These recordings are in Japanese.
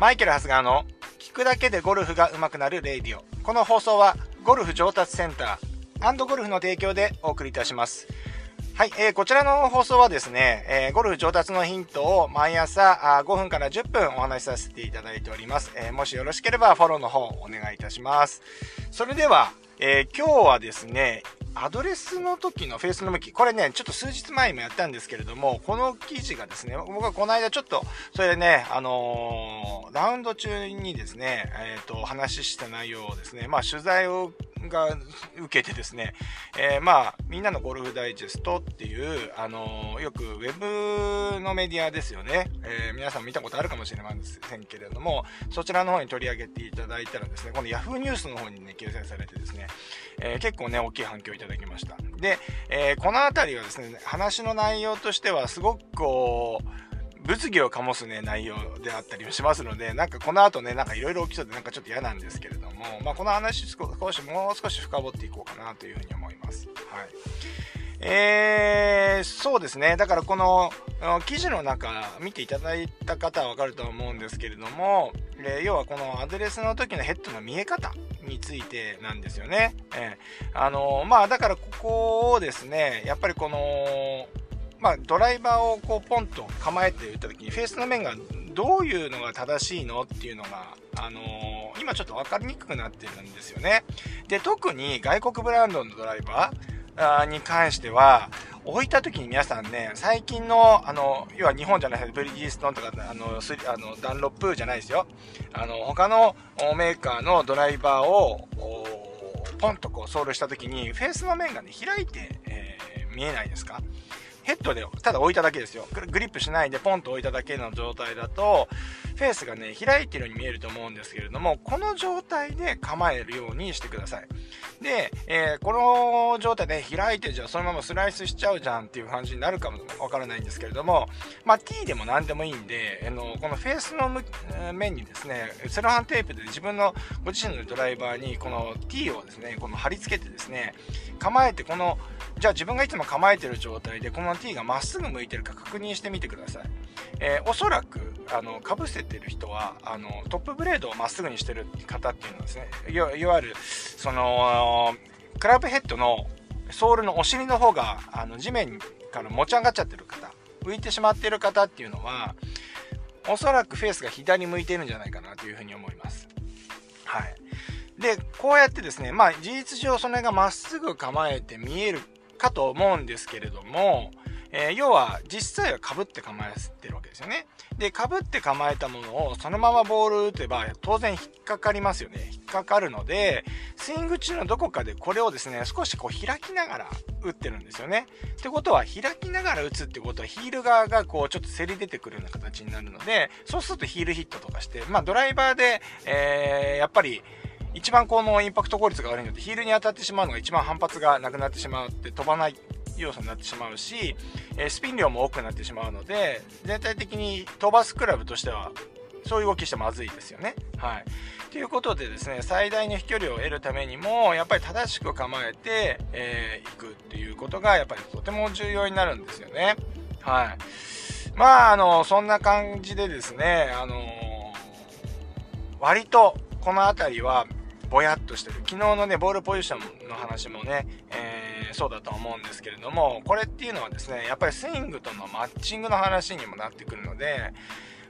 マイケル・ハスガーの聞くだけでゴルフが上手くなる radio。この放送はゴルフ上達センターゴルフの提供でお送りいたします。はい、えー、こちらの放送はですね、えー、ゴルフ上達のヒントを毎朝あ5分から10分お話しさせていただいております。えー、もしよろしければフォローの方お願いいたします。それでは、えー、今日はですね、アドレスの時のフェイスの向き、これね、ちょっと数日前にもやったんですけれども、この記事がですね、僕はこの間ちょっと、それでね、あのー、ラウンド中にですね、えっ、ー、と、話した内容をですね、まあ取材をが受けてですね、えー、まあ、みんなのゴルフダイジェストっていう、あのー、よくウェブのメディアですよね、えー、皆さん見たことあるかもしれませんけれども、そちらの方に取り上げていただいたらですね、この Yahoo ニュースの方にね、掲載されてですね、え結構ね、大きい反響いただきました。で、えこの辺りはですね、話の内容としてはすごくこう、物議を醸すね、内容であったりもしますので、なんかこの後ね、なんかいろいろ起きそうでなんかちょっと嫌なんですけれども、まあこの話少し、もう少し深掘っていこうかなというふうに思います。はい。えー、そうですね。だからこの記事の中見ていただいた方はわかると思うんですけれども、えー、要はこのアドレスの時のヘッドの見え方についてなんですよね。えー、あのまあだからここをですね、やっぱりこのまあ、ドライバーをこうポンと構えて打った時にフェースの面がどういうのが正しいのっていうのが、あのー、今ちょっと分かりにくくなってるんですよね。で、特に外国ブランドのドライバーに関しては、置いた時に皆さんね、最近の、あの、要は日本じゃないですブリヂストンとか、あの、スあのダンロップじゃないですよ。あの、他のメーカーのドライバーを、ポンとこうソールした時に、フェースの面がね、開いて、えー、見えないですか？ヘッドでただ置いただけですよ。グリップしないでポンと置いただけの状態だと、フェースがね、開いてるように見えると思うんですけれども、この状態で構えるようにしてください。で、えー、この状態で開いてじゃあそのままスライスしちゃうじゃんっていう感じになるかもわからないんですけれども、まあ T でも何でもいいんで、あのこのフェースの面にですね、セロハンテープで自分のご自身のドライバーにこの T をですね、この貼り付けてですね、構えてこのじゃあ自分がいつも構えてる状態でこの T がまっすぐ向いてるか確認してみてください。えー、おそらくあのかぶせてる人はあのトップブレードをまっすぐにしてる方っていうのはですねいわゆるそのクラブヘッドのソールのお尻の方があの地面から持ち上がっちゃってる方浮いてしまってる方っていうのはおそらくフェースが左に向いてるんじゃないかなというふうに思います。はい。で、こうやってですね、まあ事実上それがまっすぐ構えて見えるかと思うんですけれども、えー、要は実際はかぶって構えてるわけですよね。で、かぶって構えたものをそのままボール打てば当然引っかかりますよね。引っかかるので、スイング中のどこかでこれをですね、少しこう開きながら打ってるんですよね。ってことは開きながら打つってことはヒール側がこうちょっとせり出てくるような形になるので、そうするとヒールヒットとかして、まあドライバーで、えー、やっぱり一番このインパクト効率が悪いので、ヒールに当たってしまうのが一番反発がなくなってしまうって飛ばない要素になってしまうし、えスピン量も多くなってしまうので、全体的に飛ばすクラブとしては、そういう動きしてまずいですよね。はい。ということでですね、最大の飛距離を得るためにも、やっぱり正しく構えて、えー、いくっていうことが、やっぱりとても重要になるんですよね。はい。まあ、あの、そんな感じでですね、あのー、割とこの辺りはぼやっとしてる。昨日のね、ボールポジションの話もね、えー、そうだと思うんですけれども、これっていうのはですね、やっぱりスイングとのマッチングの話にもなってくるので、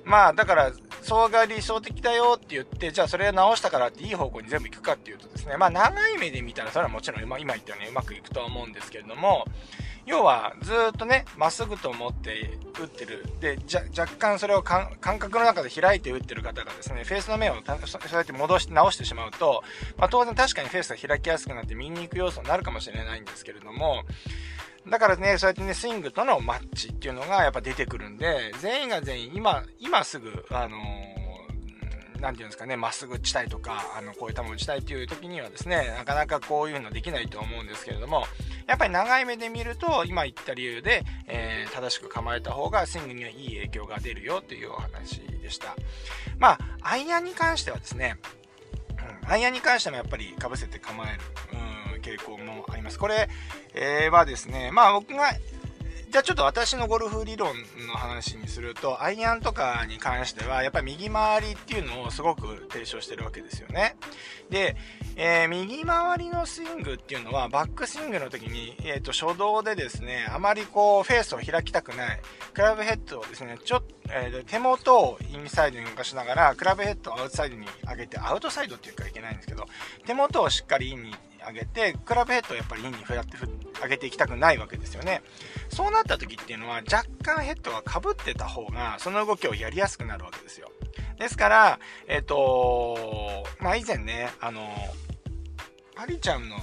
まあだから、それが理想的だよって言って、じゃあそれを直したからっていい方向に全部行くかっていうとですね、まあ長い目で見たらそれはもちろん今言ったようにうまくいくとは思うんですけれども、要はずっとね、まっすぐと思って打ってる。で、じゃ若干それを感覚の中で開いて打ってる方がですね、フェースの面をそうやって戻して直してしまうと、まあ、当然確かにフェースが開きやすくなって見に行く要素になるかもしれないんですけれども、だからね、そうやってね、スイングとのマッチっていうのがやっぱ出てくるんで、全員が全員今、今すぐ、あのー何て言うんですかね、まっすぐ打ちたいとか、あの、こういう球打ちたいっていう時にはですね、なかなかこういうのできないと思うんですけれども、やっぱり長い目で見ると、今言った理由で、えー、正しく構えた方がスイングにはいい影響が出るよというお話でした。まあ、アイアンに関してはですね、うん、アイアンに関してもやっぱり被せて構える、うん、傾向もあります。これ、えー、はですね、まあ僕がじゃあちょっと私のゴルフ理論の話にすると、アイアンとかに関しては、やっぱり右回りっていうのをすごく提唱してるわけですよね。で、えー、右回りのスイングっていうのは、バックスイングの時に、えっ、ー、と、初動でですね、あまりこう、フェースを開きたくない、クラブヘッドをですね、ちょっと、えー、手元をインサイドに動かしながら、クラブヘッドをアウトサイドに上げて、アウトサイドっていうかいけないんですけど、手元をしっかりインに上げて、クラブヘッドをやっぱりインに振らって上げていきたくないわけですよね。そうなった時っていうのは、若干ヘッドがかぶってた方が、その動きをやりやすくなるわけですよ。ですから、えっ、ー、とまあ、以前ね、あの、パリちゃんの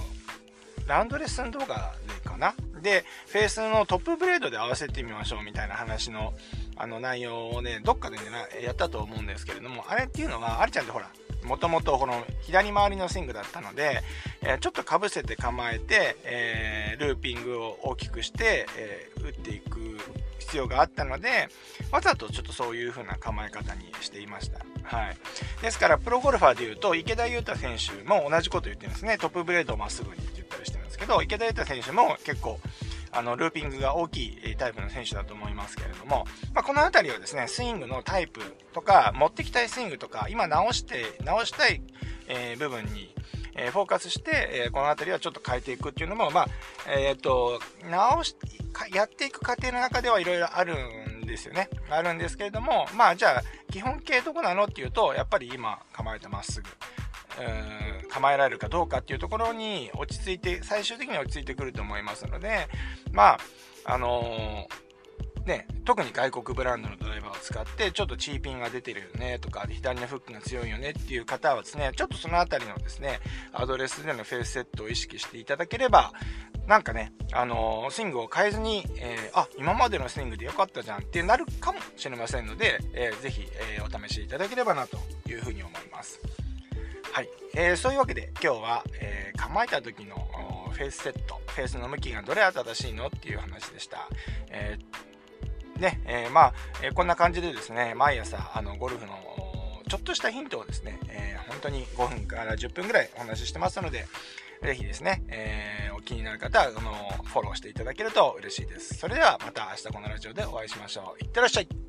ランドレッスン動画でかな？で、フェースのトップブレードで合わせてみましょうみたいな話の、あの内容をね、どっかでね、やったと思うんですけれども、あれっていうのは、ありちゃんってほら、もともとこの左回りのスイングだったので、えー、ちょっとかぶせて構えて、えー、ルーピングを大きくして、えー、打っていく必要があったので、わざとちょっとそういう風な構え方にしていました。はい。ですから、プロゴルファーで言うと、池田勇太選手も同じこと言ってるんですね。トップブレードをまっすぐにって言ったりしてるんですけど、池田勇太選手も結構、あの、ルーピングが大きいタイプの選手だと思いますけれども、まあ、この辺りはですね、スイングのタイプとか、持ってきたいスイングとか、今直して、直したい、え、部分に、え、フォーカスして、え、この辺りはちょっと変えていくっていうのも、まあ、えっ、と、直し、やっていく過程の中ではいろいろあるんですよね。あるんですけれども、まあ、じゃあ、基本形どこなのっていうと、やっぱり今構えてまっすぐ。構えられるかどうかっていうところに落ち着いて、最終的に落ち着いてくると思いますので、まあ、あのーね、特に外国ブランドのドライバーを使ってちょっとチーピンが出てるよねとか左のフックが強いよねっていう方はですねちょっとその辺りのですねアドレスでのフェイスセットを意識していただければなんかね、あのー、スイングを変えずに、えー、あ今までのスイングで良かったじゃんってなるかもしれませんので、えー、ぜひ、えー、お試しいただければなというふうに思います。はい、えー、そういうわけで今日は、えー、構えた時のフェイスセットフェイスの向きがどれが正しいのっていう話でした、えー、ねえ、まあ、えこんな感じでですね毎朝あのゴルフのちょっとしたヒントをですね、え本当に5分から10分ぐらいお話ししてますのでぜひですね、えお気になる方はあのフォローしていただけると嬉しいです。それではまた明日このラジオでお会いしましょう。いってらっしゃい。